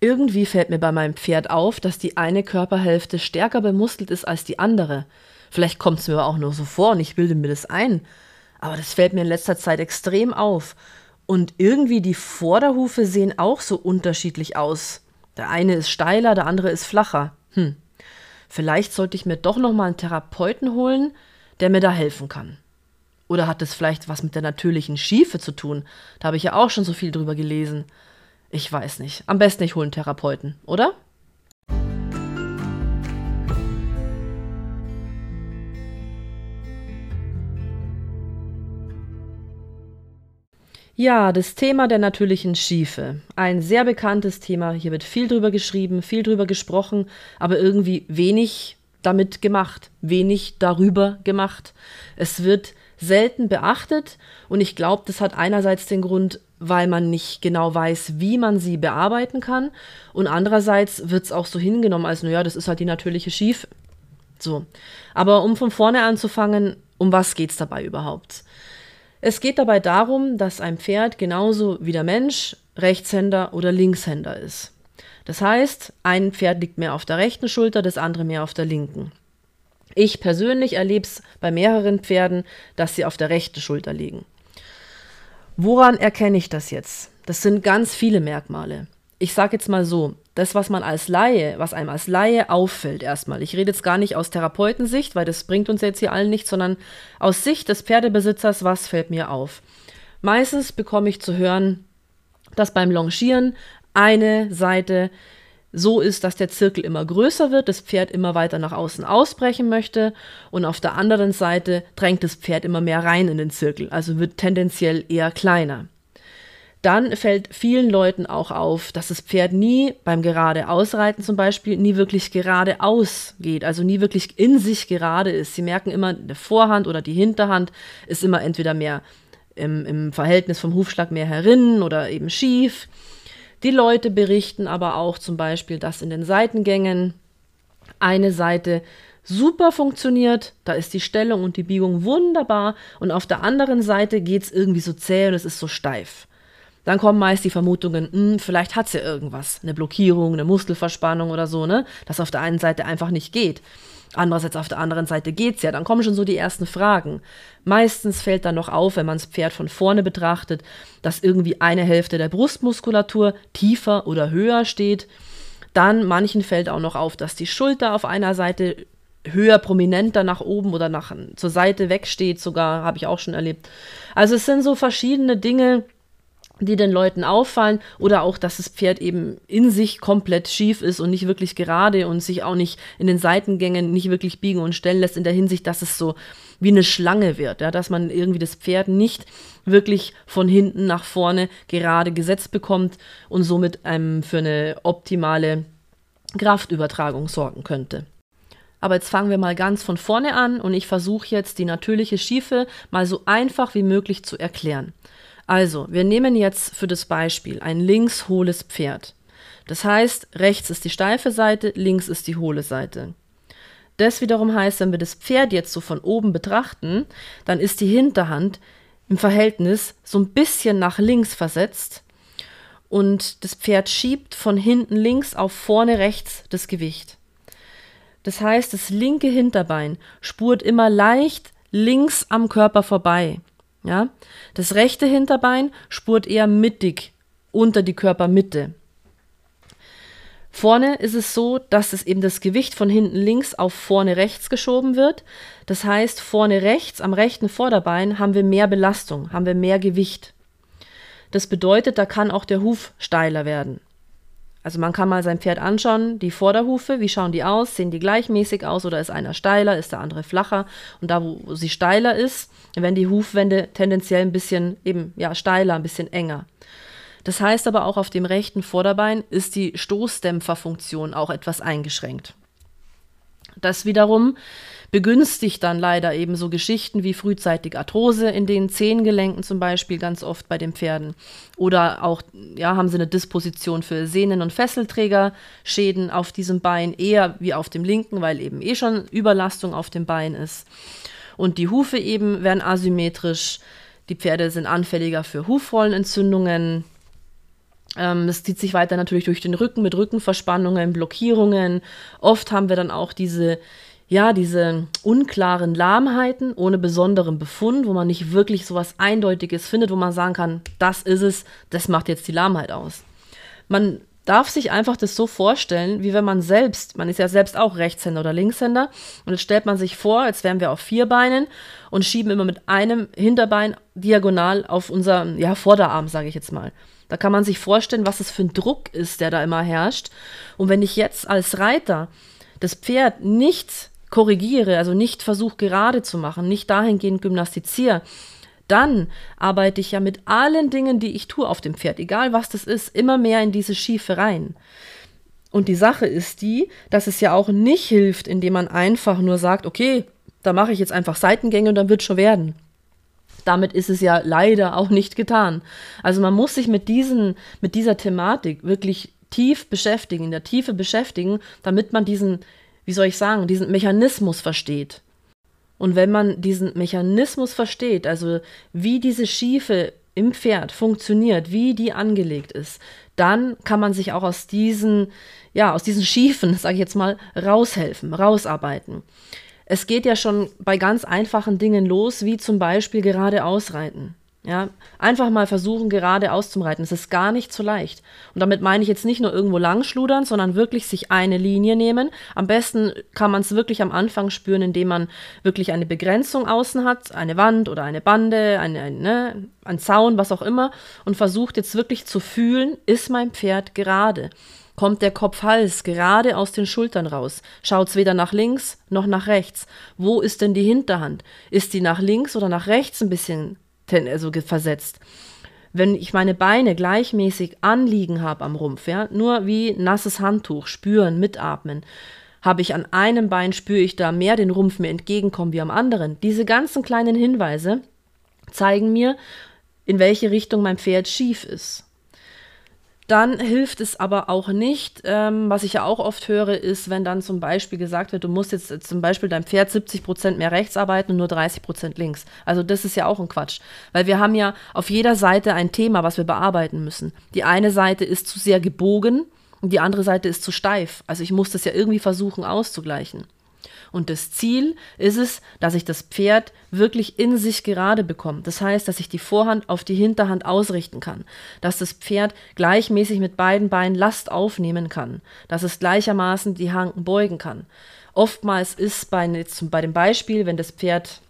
Irgendwie fällt mir bei meinem Pferd auf, dass die eine Körperhälfte stärker bemuskelt ist als die andere. Vielleicht kommt es mir aber auch nur so vor und ich bilde mir das ein. Aber das fällt mir in letzter Zeit extrem auf. Und irgendwie die Vorderhufe sehen auch so unterschiedlich aus. Der eine ist steiler, der andere ist flacher. Hm. Vielleicht sollte ich mir doch noch mal einen Therapeuten holen, der mir da helfen kann. Oder hat es vielleicht was mit der natürlichen Schiefe zu tun? Da habe ich ja auch schon so viel drüber gelesen. Ich weiß nicht. Am besten ich hole einen Therapeuten, oder? Ja, das Thema der natürlichen Schiefe. Ein sehr bekanntes Thema. Hier wird viel drüber geschrieben, viel drüber gesprochen, aber irgendwie wenig damit gemacht, wenig darüber gemacht. Es wird selten beachtet und ich glaube, das hat einerseits den Grund, weil man nicht genau weiß, wie man sie bearbeiten kann und andererseits wird es auch so hingenommen, als naja, das ist halt die natürliche Schiefe. So. Aber um von vorne anzufangen, um was geht es dabei überhaupt? Es geht dabei darum, dass ein Pferd genauso wie der Mensch Rechtshänder oder Linkshänder ist. Das heißt, ein Pferd liegt mehr auf der rechten Schulter, das andere mehr auf der linken. Ich persönlich erlebe es bei mehreren Pferden, dass sie auf der rechten Schulter liegen. Woran erkenne ich das jetzt? Das sind ganz viele Merkmale. Ich sage jetzt mal so, das, was man als Laie, was einem als Laie auffällt erstmal. Ich rede jetzt gar nicht aus Therapeutensicht, weil das bringt uns jetzt hier allen nichts, sondern aus Sicht des Pferdebesitzers, was fällt mir auf? Meistens bekomme ich zu hören, dass beim Longieren eine Seite so ist, dass der Zirkel immer größer wird, das Pferd immer weiter nach außen ausbrechen möchte und auf der anderen Seite drängt das Pferd immer mehr rein in den Zirkel, also wird tendenziell eher kleiner dann fällt vielen Leuten auch auf, dass das Pferd nie beim geradeausreiten zum Beispiel nie wirklich geradeaus geht, also nie wirklich in sich gerade ist. Sie merken immer, die Vorhand oder die Hinterhand ist immer entweder mehr im, im Verhältnis vom Hufschlag mehr herinnen oder eben schief. Die Leute berichten aber auch zum Beispiel, dass in den Seitengängen eine Seite super funktioniert, da ist die Stellung und die Biegung wunderbar und auf der anderen Seite geht es irgendwie so zäh und es ist so steif. Dann kommen meist die Vermutungen, mh, hm, vielleicht hat sie ja irgendwas, eine Blockierung, eine Muskelverspannung oder so, ne? Das auf der einen Seite einfach nicht geht. Andererseits auf der anderen Seite geht's ja. Dann kommen schon so die ersten Fragen. Meistens fällt dann noch auf, wenn man das Pferd von vorne betrachtet, dass irgendwie eine Hälfte der Brustmuskulatur tiefer oder höher steht. Dann manchen fällt auch noch auf, dass die Schulter auf einer Seite höher prominenter nach oben oder nach zur Seite wegsteht, sogar habe ich auch schon erlebt. Also es sind so verschiedene Dinge, die den Leuten auffallen oder auch, dass das Pferd eben in sich komplett schief ist und nicht wirklich gerade und sich auch nicht in den Seitengängen nicht wirklich biegen und stellen lässt in der Hinsicht, dass es so wie eine Schlange wird, ja, dass man irgendwie das Pferd nicht wirklich von hinten nach vorne gerade gesetzt bekommt und somit einem für eine optimale Kraftübertragung sorgen könnte. Aber jetzt fangen wir mal ganz von vorne an und ich versuche jetzt die natürliche Schiefe mal so einfach wie möglich zu erklären. Also, wir nehmen jetzt für das Beispiel ein links hohles Pferd. Das heißt, rechts ist die steife Seite, links ist die hohle Seite. Das wiederum heißt, wenn wir das Pferd jetzt so von oben betrachten, dann ist die Hinterhand im Verhältnis so ein bisschen nach links versetzt und das Pferd schiebt von hinten links auf vorne rechts das Gewicht. Das heißt, das linke Hinterbein spurt immer leicht links am Körper vorbei. Ja? Das rechte Hinterbein spurt eher mittig unter die Körpermitte. Vorne ist es so, dass es eben das Gewicht von hinten links auf vorne rechts geschoben wird. Das heißt, vorne rechts am rechten Vorderbein haben wir mehr Belastung, haben wir mehr Gewicht. Das bedeutet, da kann auch der Huf steiler werden. Also man kann mal sein Pferd anschauen, die Vorderhufe, wie schauen die aus? Sehen die gleichmäßig aus oder ist einer steiler, ist der andere flacher? Und da, wo sie steiler ist, werden die Hufwände tendenziell ein bisschen eben ja steiler, ein bisschen enger. Das heißt aber auch auf dem rechten Vorderbein ist die Stoßdämpferfunktion auch etwas eingeschränkt. Das wiederum begünstigt dann leider eben so Geschichten wie frühzeitig Arthrose in den Zehengelenken zum Beispiel ganz oft bei den Pferden. Oder auch, ja, haben sie eine Disposition für Sehnen- und Fesselträgerschäden auf diesem Bein, eher wie auf dem linken, weil eben eh schon Überlastung auf dem Bein ist. Und die Hufe eben werden asymmetrisch. Die Pferde sind anfälliger für Hufrollenentzündungen, Ähm, es zieht sich weiter natürlich durch den Rücken mit Rückenverspannungen, Blockierungen. Oft haben wir dann auch diese, ja, diese unklaren Lahmheiten ohne besonderen Befund, wo man nicht wirklich so was Eindeutiges findet, wo man sagen kann, das ist es, das macht jetzt die Lahmheit aus. Man darf sich einfach das so vorstellen, wie wenn man selbst, man ist ja selbst auch Rechtshänder oder Linkshänder, und jetzt stellt man sich vor, als wären wir auf vier Beinen und schieben immer mit einem Hinterbein diagonal auf unser ja, Vorderarm, sage ich jetzt mal. Da kann man sich vorstellen, was es für ein Druck ist, der da immer herrscht. Und wenn ich jetzt als Reiter das Pferd nicht korrigiere, also nicht versuche gerade zu machen, nicht dahingehend gymnastiziere, dann arbeite ich ja mit allen Dingen, die ich tue auf dem Pferd, egal was das ist, immer mehr in diese Schiefe rein. Und die Sache ist die, dass es ja auch nicht hilft, indem man einfach nur sagt, okay, da mache ich jetzt einfach Seitengänge und dann wird schon werden. Damit ist es ja leider auch nicht getan. Also man muss sich mit, diesen, mit dieser Thematik wirklich tief beschäftigen, in der Tiefe beschäftigen, damit man diesen, wie soll ich sagen, diesen Mechanismus versteht. Und wenn man diesen Mechanismus versteht, also wie diese Schiefe im Pferd funktioniert, wie die angelegt ist, dann kann man sich auch aus diesen, ja, aus diesen Schiefen, sage ich jetzt mal, raushelfen, rausarbeiten. Es geht ja schon bei ganz einfachen Dingen los, wie zum Beispiel gerade ausreiten. Ja, einfach mal versuchen, gerade auszumreiten. Es ist gar nicht so leicht. Und damit meine ich jetzt nicht nur irgendwo langschludern, sondern wirklich sich eine Linie nehmen. Am besten kann man es wirklich am Anfang spüren, indem man wirklich eine Begrenzung außen hat, eine Wand oder eine Bande, eine, eine, ne, ein Zaun, was auch immer, und versucht jetzt wirklich zu fühlen, ist mein Pferd gerade? Kommt der Kopf-Hals gerade aus den Schultern raus? Schaut's weder nach links noch nach rechts? Wo ist denn die Hinterhand? Ist die nach links oder nach rechts ein bisschen also versetzt. Wenn ich meine Beine gleichmäßig anliegen habe am Rumpf, ja, nur wie nasses Handtuch, spüren, mitatmen, habe ich an einem Bein, spüre ich da mehr den Rumpf mir entgegenkommen wie am anderen. Diese ganzen kleinen Hinweise zeigen mir, in welche Richtung mein Pferd schief ist. Dann hilft es aber auch nicht, ähm, was ich ja auch oft höre, ist, wenn dann zum Beispiel gesagt wird, du musst jetzt äh, zum Beispiel dein Pferd 70 Prozent mehr rechts arbeiten und nur 30 Prozent links. Also das ist ja auch ein Quatsch, weil wir haben ja auf jeder Seite ein Thema, was wir bearbeiten müssen. Die eine Seite ist zu sehr gebogen und die andere Seite ist zu steif. Also ich muss das ja irgendwie versuchen auszugleichen. Und das Ziel ist es, dass ich das Pferd wirklich in sich gerade bekomme. Das heißt, dass ich die Vorhand auf die Hinterhand ausrichten kann, dass das Pferd gleichmäßig mit beiden Beinen Last aufnehmen kann, dass es gleichermaßen die Hanken beugen kann. Oftmals ist bei, jetzt bei dem Beispiel, wenn das Pferd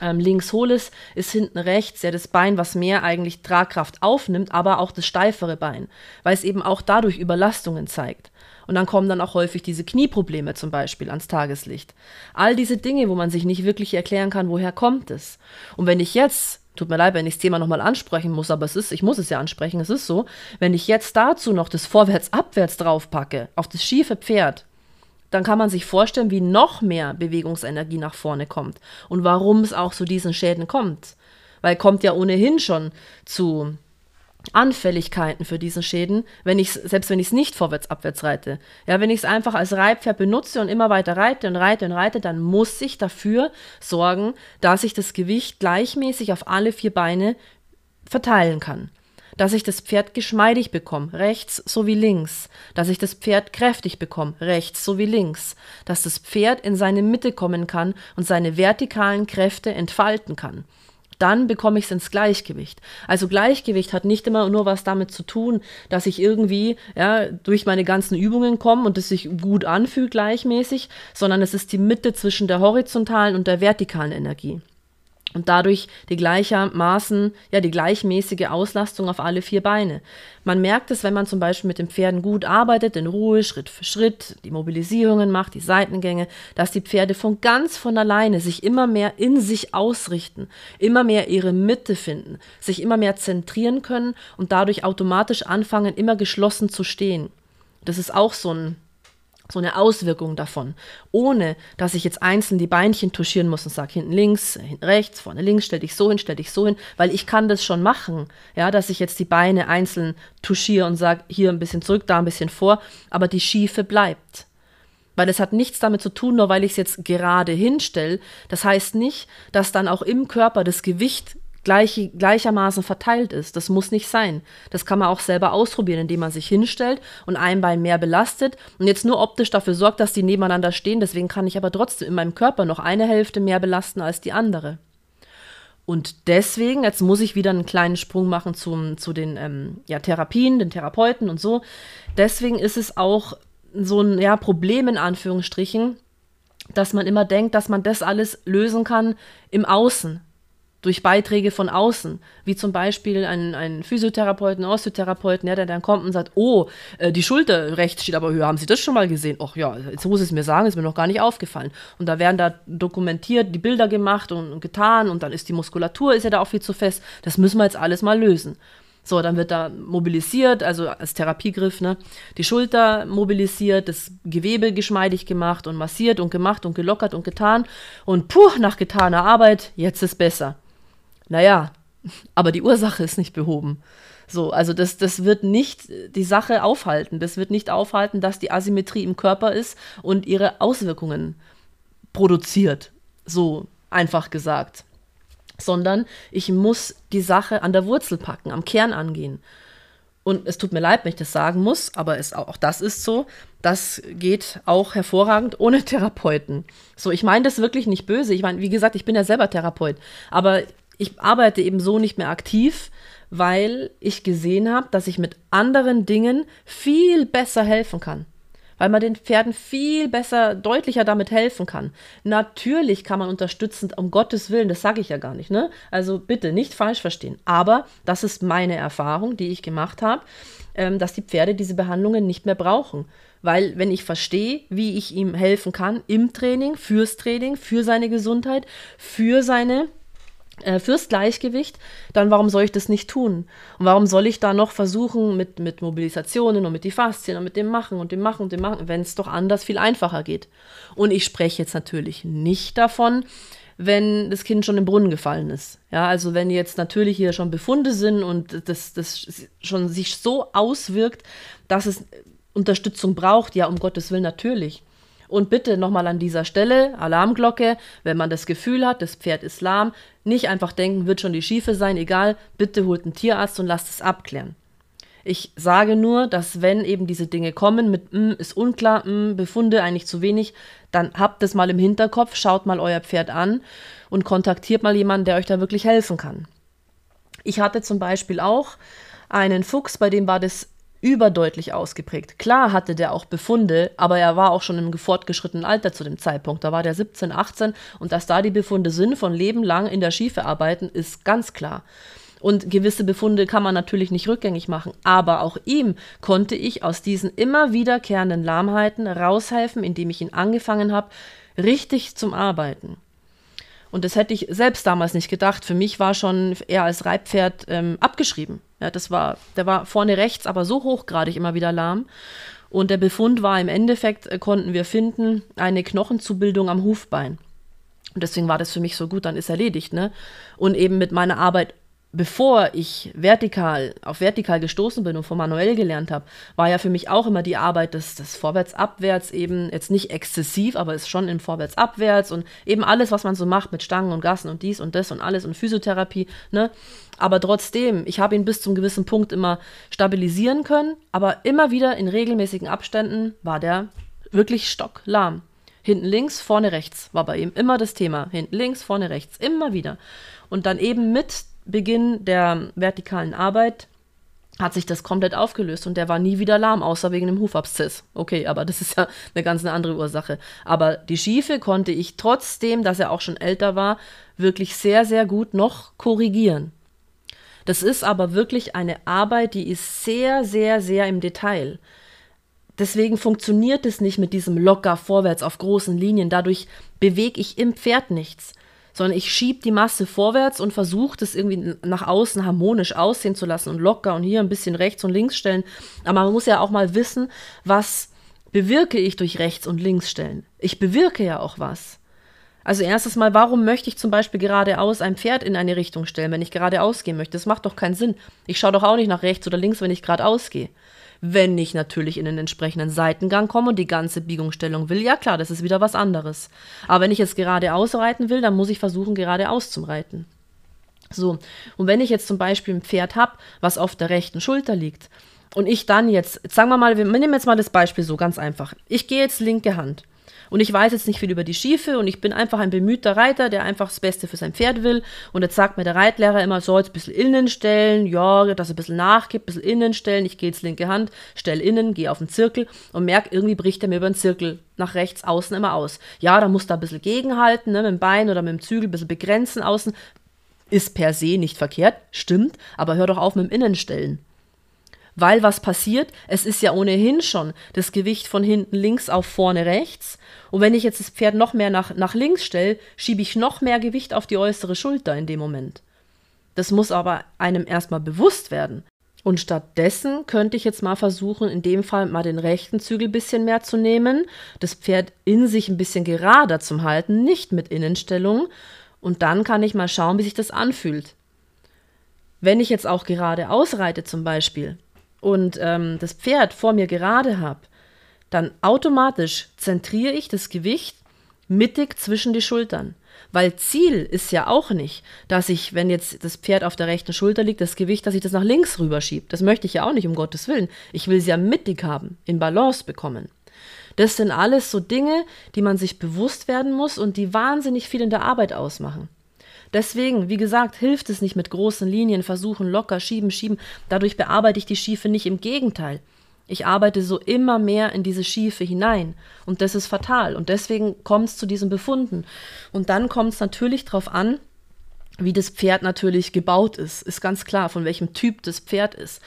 ähm, links hohl ist, ist hinten rechts ja das Bein, was mehr eigentlich Tragkraft aufnimmt, aber auch das steifere Bein, weil es eben auch dadurch Überlastungen zeigt. Und dann kommen dann auch häufig diese Knieprobleme zum Beispiel ans Tageslicht. All diese Dinge, wo man sich nicht wirklich erklären kann, woher kommt es. Und wenn ich jetzt Tut mir leid, wenn ich das Thema nochmal ansprechen muss, aber es ist, ich muss es ja ansprechen, es ist so, wenn ich jetzt dazu noch das Vorwärts-Abwärts draufpacke, auf das schiefe Pferd, dann kann man sich vorstellen, wie noch mehr Bewegungsenergie nach vorne kommt und warum es auch zu diesen Schäden kommt. Weil kommt ja ohnehin schon zu Anfälligkeiten für diesen Schäden, wenn ich selbst wenn ich es nicht vorwärts abwärts reite. Ja, wenn ich es einfach als Reitpferd benutze und immer weiter reite und reite und reite, dann muss ich dafür sorgen, dass ich das Gewicht gleichmäßig auf alle vier Beine verteilen kann. Dass ich das Pferd geschmeidig bekomme, rechts sowie links. Dass ich das Pferd kräftig bekomme, rechts sowie links. Dass das Pferd in seine Mitte kommen kann und seine vertikalen Kräfte entfalten kann dann bekomme ich es ins Gleichgewicht. Also Gleichgewicht hat nicht immer nur was damit zu tun, dass ich irgendwie ja, durch meine ganzen Übungen komme und es sich gut anfühlt gleichmäßig, sondern es ist die Mitte zwischen der horizontalen und der vertikalen Energie und dadurch die gleichermaßen, ja, die gleichmäßige Auslastung auf alle vier Beine. Man merkt es, wenn man zum Beispiel mit den Pferden gut arbeitet, in Ruhe, Schritt für Schritt, die Mobilisierungen macht, die Seitengänge, dass die Pferde von ganz von alleine sich immer mehr in sich ausrichten, immer mehr ihre Mitte finden, sich immer mehr zentrieren können und dadurch automatisch anfangen, immer geschlossen zu stehen. Das ist auch so ein so eine Auswirkung davon, ohne dass ich jetzt einzeln die Beinchen touchieren muss und sage, hinten links, hinten rechts, vorne links, stell dich so hin, stell dich so hin, weil ich kann das schon machen, ja, dass ich jetzt die Beine einzeln touchiere und sage, hier ein bisschen zurück, da ein bisschen vor, aber die Schiefe bleibt. Weil es hat nichts damit zu tun, nur weil ich es jetzt gerade hinstelle. Das heißt nicht, dass dann auch im Körper das Gewicht gleich, gleichermaßen verteilt ist. Das muss nicht sein. Das kann man auch selber ausprobieren, indem man sich hinstellt und ein Bein mehr belastet und jetzt nur optisch dafür sorgt, dass die nebeneinander stehen. Deswegen kann ich aber trotzdem in meinem Körper noch eine Hälfte mehr belasten als die andere. Und deswegen, jetzt muss ich wieder einen kleinen Sprung machen zum, zu den ähm, ja, Therapien, den Therapeuten und so. Deswegen ist es auch so ein ja, Problem in Anführungsstrichen, dass man immer denkt, dass man das alles lösen kann im Außen durch Beiträge von außen, wie zum Beispiel ein, ein Physiotherapeuten, Osteotherapeuten, ja, der dann kommt und sagt, oh, äh, die Schulter rechts steht aber höher, haben Sie das schon mal gesehen? Ach ja, jetzt muss es mir sagen, ist mir noch gar nicht aufgefallen. Und da werden da dokumentiert, die Bilder gemacht und, und getan und dann ist die Muskulatur, ist ja da auch viel zu fest. Das müssen wir jetzt alles mal lösen. So, dann wird da mobilisiert, also als Therapiegriff, ne, die Schulter mobilisiert, das Gewebe geschmeidig gemacht und massiert und gemacht und gelockert und getan. Und puh, nach getaner Arbeit, jetzt ist besser. Naja, aber die Ursache ist nicht behoben. So, also das, das wird nicht die Sache aufhalten. Das wird nicht aufhalten, dass die Asymmetrie im Körper ist und ihre Auswirkungen produziert. So einfach gesagt. Sondern ich muss die Sache an der Wurzel packen, am Kern angehen. Und es tut mir leid, wenn ich das sagen muss, aber es, auch das ist so. Das geht auch hervorragend ohne Therapeuten. So, ich meine das wirklich nicht böse. Ich meine, wie gesagt, ich bin ja selber Therapeut. Aber ich arbeite eben so nicht mehr aktiv, weil ich gesehen habe, dass ich mit anderen Dingen viel besser helfen kann. Weil man den Pferden viel besser, deutlicher damit helfen kann. Natürlich kann man unterstützend, um Gottes Willen, das sage ich ja gar nicht, ne? Also bitte nicht falsch verstehen. Aber das ist meine Erfahrung, die ich gemacht habe, ähm, dass die Pferde diese Behandlungen nicht mehr brauchen. Weil wenn ich verstehe, wie ich ihm helfen kann im Training, fürs Training, für seine Gesundheit, für seine fürs Gleichgewicht, dann warum soll ich das nicht tun? Und warum soll ich da noch versuchen mit, mit Mobilisationen und mit die Faszien und mit dem Machen und dem Machen und dem Machen, wenn es doch anders viel einfacher geht? Und ich spreche jetzt natürlich nicht davon, wenn das Kind schon im Brunnen gefallen ist. Ja, also wenn jetzt natürlich hier schon Befunde sind und das, das schon sich so auswirkt, dass es Unterstützung braucht, ja, um Gottes Willen natürlich. Und bitte nochmal an dieser Stelle, Alarmglocke, wenn man das Gefühl hat, das Pferd ist lahm, nicht einfach denken, wird schon die Schiefe sein, egal, bitte holt einen Tierarzt und lasst es abklären. Ich sage nur, dass wenn eben diese Dinge kommen mit mm, ist unklar, mm, Befunde eigentlich zu wenig, dann habt es mal im Hinterkopf, schaut mal euer Pferd an und kontaktiert mal jemanden, der euch da wirklich helfen kann. Ich hatte zum Beispiel auch einen Fuchs, bei dem war das überdeutlich ausgeprägt. Klar hatte der auch Befunde, aber er war auch schon im fortgeschrittenen Alter zu dem Zeitpunkt. Da war der 17, 18 und dass da die Befunde sind von Leben lang in der Schiefe arbeiten, ist ganz klar. Und gewisse Befunde kann man natürlich nicht rückgängig machen, aber auch ihm konnte ich aus diesen immer wiederkehrenden Lahmheiten raushelfen, indem ich ihn angefangen habe, richtig zum Arbeiten. Und das hätte ich selbst damals nicht gedacht. Für mich war schon er als Reitpferd ähm, abgeschrieben. Ja, das war, der war vorne rechts, aber so hochgradig immer wieder lahm. Und der Befund war im Endeffekt, äh, konnten wir finden, eine Knochenzubildung am Hufbein. Und deswegen war das für mich so gut, dann ist erledigt, ne? Und eben mit meiner Arbeit bevor ich vertikal auf vertikal gestoßen bin und von manuell gelernt habe, war ja für mich auch immer die Arbeit des, des Vorwärts-Abwärts eben jetzt nicht exzessiv, aber ist schon im Vorwärts-Abwärts und eben alles, was man so macht mit Stangen und Gassen und dies und das und alles und Physiotherapie, ne? Aber trotzdem, ich habe ihn bis zum gewissen Punkt immer stabilisieren können, aber immer wieder in regelmäßigen Abständen war der wirklich stocklahm. Hinten links, vorne rechts war bei ihm immer das Thema. Hinten links, vorne rechts, immer wieder. Und dann eben mit Beginn der vertikalen Arbeit hat sich das komplett aufgelöst und der war nie wieder lahm, außer wegen dem Hufabszess. Okay, aber das ist ja eine ganz andere Ursache. Aber die Schiefe konnte ich trotzdem, dass er auch schon älter war, wirklich sehr, sehr gut noch korrigieren. Das ist aber wirklich eine Arbeit, die ist sehr, sehr, sehr im Detail. Deswegen funktioniert es nicht mit diesem locker vorwärts auf großen Linien. Dadurch bewege ich im Pferd nichts sondern ich schiebe die Masse vorwärts und versuche das irgendwie nach außen harmonisch aussehen zu lassen und locker und hier ein bisschen rechts und links stellen. Aber man muss ja auch mal wissen, was bewirke ich durch rechts und links stellen. Ich bewirke ja auch was. Also erstes Mal, warum möchte ich zum Beispiel geradeaus ein Pferd in eine Richtung stellen, wenn ich geradeaus gehen möchte? Das macht doch keinen Sinn. Ich schaue doch auch nicht nach rechts oder links, wenn ich geradeaus gehe. Wenn ich natürlich in den entsprechenden Seitengang komme und die ganze Biegungsstellung will, ja klar, das ist wieder was anderes. Aber wenn ich jetzt geradeaus reiten will, dann muss ich versuchen, geradeaus zu reiten. So, und wenn ich jetzt zum Beispiel ein Pferd habe, was auf der rechten Schulter liegt, und ich dann jetzt, sagen wir mal, wir nehmen jetzt mal das Beispiel so ganz einfach. Ich gehe jetzt linke Hand und ich weiß jetzt nicht viel über die Schiefe und ich bin einfach ein bemühter Reiter, der einfach das Beste für sein Pferd will. Und jetzt sagt mir der Reitlehrer immer, so jetzt ein bisschen innen stellen, ja, dass er ein bisschen nachgibt, ein bisschen innen stellen. Ich gehe jetzt linke Hand, stell innen, gehe auf den Zirkel und merke, irgendwie bricht er mir über den Zirkel nach rechts außen immer aus. Ja, da muss da ein bisschen gegenhalten, ne, mit dem Bein oder mit dem Zügel ein bisschen begrenzen außen. Ist per se nicht verkehrt, stimmt, aber hör doch auf mit dem Innenstellen. Weil was passiert? Es ist ja ohnehin schon das Gewicht von hinten links auf vorne rechts. Und wenn ich jetzt das Pferd noch mehr nach, nach links stelle, schiebe ich noch mehr Gewicht auf die äußere Schulter in dem Moment. Das muss aber einem erstmal bewusst werden. Und stattdessen könnte ich jetzt mal versuchen, in dem Fall mal den rechten Zügel ein bisschen mehr zu nehmen, das Pferd in sich ein bisschen gerader zu halten, nicht mit Innenstellung. Und dann kann ich mal schauen, wie sich das anfühlt. Wenn ich jetzt auch gerade ausreite zum Beispiel, und ähm, das Pferd vor mir gerade habe, dann automatisch zentriere ich das Gewicht mittig zwischen die Schultern. Weil Ziel ist ja auch nicht, dass ich, wenn jetzt das Pferd auf der rechten Schulter liegt, das Gewicht, dass ich das nach links rüberschiebe. Das möchte ich ja auch nicht, um Gottes Willen. Ich will sie ja mittig haben, in Balance bekommen. Das sind alles so Dinge, die man sich bewusst werden muss und die wahnsinnig viel in der Arbeit ausmachen. Deswegen, wie gesagt, hilft es nicht mit großen Linien, versuchen locker, schieben, schieben. Dadurch bearbeite ich die Schiefe nicht. Im Gegenteil. Ich arbeite so immer mehr in diese Schiefe hinein. Und das ist fatal. Und deswegen kommt es zu diesen Befunden. Und dann kommt es natürlich darauf an, wie das Pferd natürlich gebaut ist. Ist ganz klar, von welchem Typ das Pferd ist.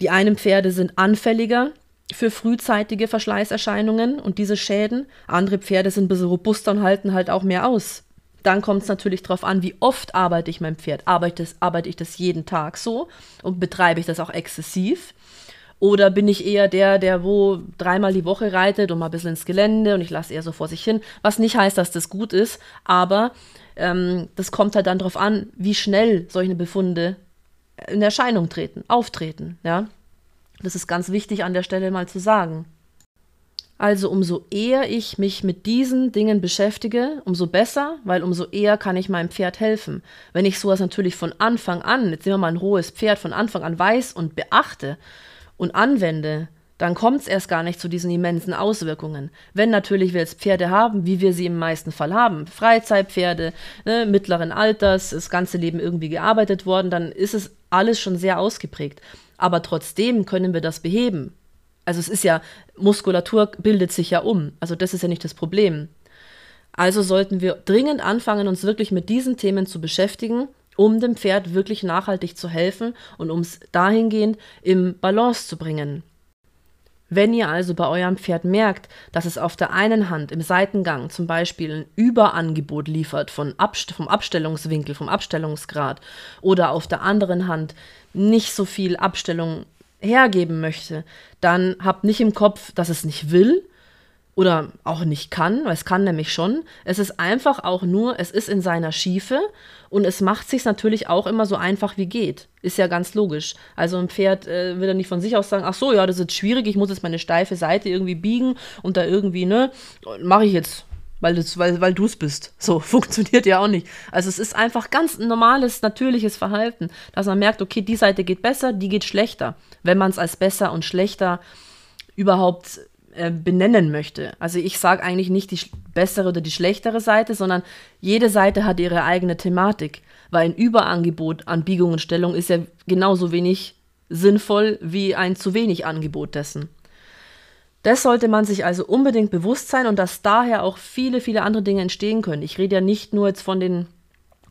Die einen Pferde sind anfälliger für frühzeitige Verschleißerscheinungen und diese Schäden. Andere Pferde sind ein bisschen robuster und halten halt auch mehr aus. Dann kommt es natürlich darauf an, wie oft arbeite ich mein Pferd. Arbeite, arbeite ich das jeden Tag so und betreibe ich das auch exzessiv? Oder bin ich eher der, der wo dreimal die Woche reitet und mal ein bisschen ins Gelände und ich lasse eher so vor sich hin? Was nicht heißt, dass das gut ist, aber ähm, das kommt halt dann darauf an, wie schnell solche Befunde in Erscheinung treten, auftreten. Ja? Das ist ganz wichtig an der Stelle mal zu sagen. Also umso eher ich mich mit diesen Dingen beschäftige, umso besser, weil umso eher kann ich meinem Pferd helfen. Wenn ich sowas natürlich von Anfang an, jetzt nehmen wir mal ein hohes Pferd, von Anfang an weiß und beachte und anwende, dann kommt es erst gar nicht zu diesen immensen Auswirkungen. Wenn natürlich wir jetzt Pferde haben, wie wir sie im meisten Fall haben, Freizeitpferde, ne, mittleren Alters, das ganze Leben irgendwie gearbeitet worden, dann ist es alles schon sehr ausgeprägt. Aber trotzdem können wir das beheben also es ist ja, Muskulatur bildet sich ja um. Also das ist ja nicht das Problem. Also sollten wir dringend anfangen, uns wirklich mit diesen Themen zu beschäftigen, um dem Pferd wirklich nachhaltig zu helfen und um es dahingehend im Balance zu bringen. Wenn ihr also bei eurem Pferd merkt, dass es auf der einen Hand im Seitengang zum Beispiel ein Überangebot liefert vom Abstellungswinkel, vom Abstellungsgrad oder auf der anderen Hand nicht so viel Abstellung hergeben möchte, dann habt nicht im Kopf, dass es nicht will oder auch nicht kann, weil es kann nämlich schon. Es ist einfach auch nur, es ist in seiner Schiefe und es macht sich natürlich auch immer so einfach wie geht. Ist ja ganz logisch. Also ein Pferd äh, will dann nicht von sich aus sagen, ach so, ja, das ist schwierig, ich muss jetzt meine steife Seite irgendwie biegen und da irgendwie, ne, mache ich jetzt weil, weil, weil du es bist. So funktioniert ja auch nicht. Also es ist einfach ganz normales, natürliches Verhalten, dass man merkt, okay, die Seite geht besser, die geht schlechter, wenn man es als besser und schlechter überhaupt äh, benennen möchte. Also ich sage eigentlich nicht die bessere oder die schlechtere Seite, sondern jede Seite hat ihre eigene Thematik, weil ein Überangebot an Biegung und Stellung ist ja genauso wenig sinnvoll wie ein zu wenig Angebot dessen. Das sollte man sich also unbedingt bewusst sein und dass daher auch viele, viele andere Dinge entstehen können. Ich rede ja nicht nur jetzt von den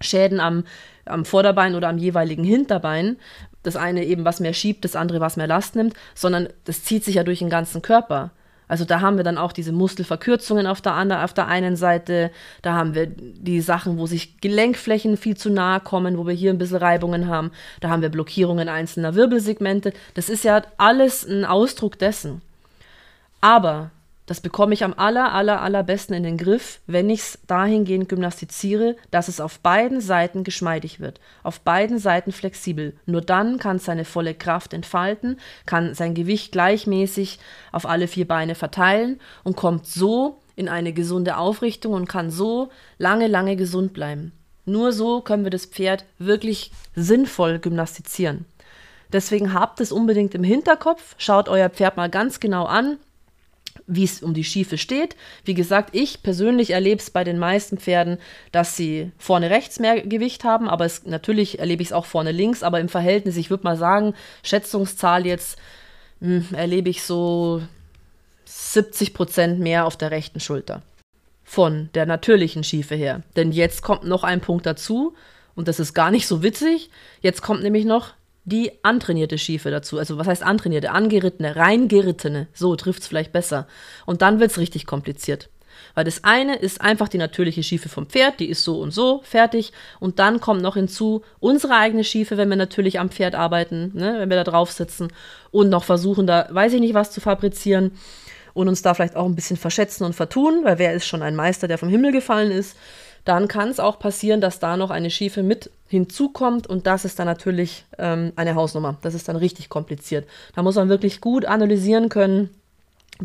Schäden am, am Vorderbein oder am jeweiligen Hinterbein, das eine eben was mehr schiebt, das andere was mehr Last nimmt, sondern das zieht sich ja durch den ganzen Körper. Also da haben wir dann auch diese Muskelverkürzungen auf der, anderen, auf der einen Seite, da haben wir die Sachen, wo sich Gelenkflächen viel zu nahe kommen, wo wir hier ein bisschen Reibungen haben, da haben wir Blockierungen einzelner Wirbelsegmente. Das ist ja alles ein Ausdruck dessen. Aber das bekomme ich am aller, aller, allerbesten in den Griff, wenn ich es dahingehend gymnastiziere, dass es auf beiden Seiten geschmeidig wird, auf beiden Seiten flexibel. Nur dann kann es seine volle Kraft entfalten, kann sein Gewicht gleichmäßig auf alle vier Beine verteilen und kommt so in eine gesunde Aufrichtung und kann so lange, lange gesund bleiben. Nur so können wir das Pferd wirklich sinnvoll gymnastizieren. Deswegen habt es unbedingt im Hinterkopf, schaut euer Pferd mal ganz genau an, wie es um die Schiefe steht. Wie gesagt, ich persönlich erlebe es bei den meisten Pferden, dass sie vorne rechts mehr Gewicht haben, aber es, natürlich erlebe ich es auch vorne links, aber im Verhältnis, ich würde mal sagen, Schätzungszahl jetzt mh, hm, erlebe ich so 70 Prozent mehr auf der rechten Schulter. Von der natürlichen Schiefe her. Denn jetzt kommt noch ein Punkt dazu, und das ist gar nicht so witzig. Jetzt kommt nämlich noch die antrainierte Schiefe dazu. Also was heißt antrainierte? Angerittene, reingerittene. So trifft es vielleicht besser. Und dann wird es richtig kompliziert. Weil das eine ist einfach die natürliche Schiefe vom Pferd, die ist so und so, fertig. Und dann kommt noch hinzu unsere eigene Schiefe, wenn wir natürlich am Pferd arbeiten, ne, wenn wir da drauf sitzen und noch versuchen, da weiß ich nicht was zu fabrizieren und uns da vielleicht auch ein bisschen verschätzen und vertun, weil wer ist schon ein Meister, der vom Himmel gefallen ist dann kann es auch passieren, dass da noch eine Schiefe mit hinzukommt und das ist dann natürlich ähm, eine Hausnummer. Das ist dann richtig kompliziert. Da muss man wirklich gut analysieren können,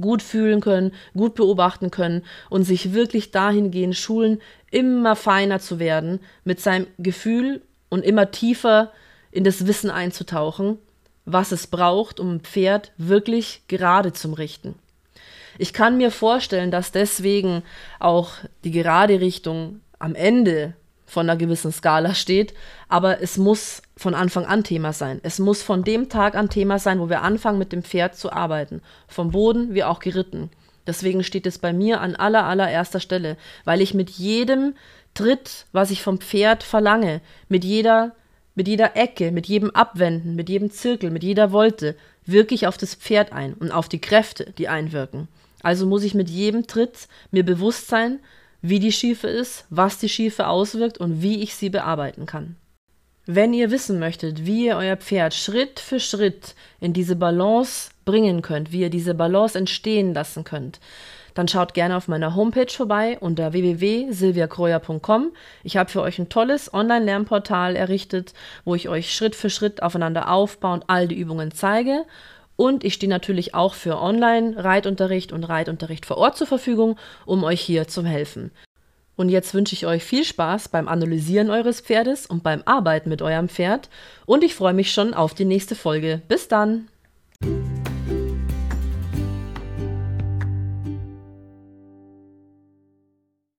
gut fühlen können, gut beobachten können und sich wirklich dahingehend schulen, immer feiner zu werden mit seinem Gefühl und immer tiefer in das Wissen einzutauchen, was es braucht, um ein Pferd wirklich gerade zum Richten. Ich kann mir vorstellen, dass deswegen auch die gerade Richtung am Ende von einer gewissen Skala steht, aber es muss von Anfang an Thema sein. Es muss von dem Tag an Thema sein, wo wir anfangen mit dem Pferd zu arbeiten, vom Boden wie auch geritten. Deswegen steht es bei mir an aller allererster Stelle, weil ich mit jedem Tritt, was ich vom Pferd verlange, mit jeder mit jeder Ecke, mit jedem Abwenden, mit jedem Zirkel, mit jeder Wolte wirklich auf das Pferd ein und auf die Kräfte, die einwirken. Also muss ich mit jedem Tritt mir bewusst sein, wie die Schiefe ist, was die Schiefe auswirkt und wie ich sie bearbeiten kann. Wenn ihr wissen möchtet, wie ihr euer Pferd Schritt für Schritt in diese Balance bringen könnt, wie ihr diese Balance entstehen lassen könnt, dann schaut gerne auf meiner Homepage vorbei unter www.silviakroja.com. Ich habe für euch ein tolles Online-Lernportal errichtet, wo ich euch Schritt für Schritt aufeinander aufbauend all die Übungen zeige und ich stehe natürlich auch für Online-Reitunterricht und Reitunterricht vor Ort zur Verfügung, um euch hier zu helfen. Und jetzt wünsche ich euch viel Spaß beim Analysieren eures Pferdes und beim Arbeiten mit eurem Pferd. Und ich freue mich schon auf die nächste Folge. Bis dann!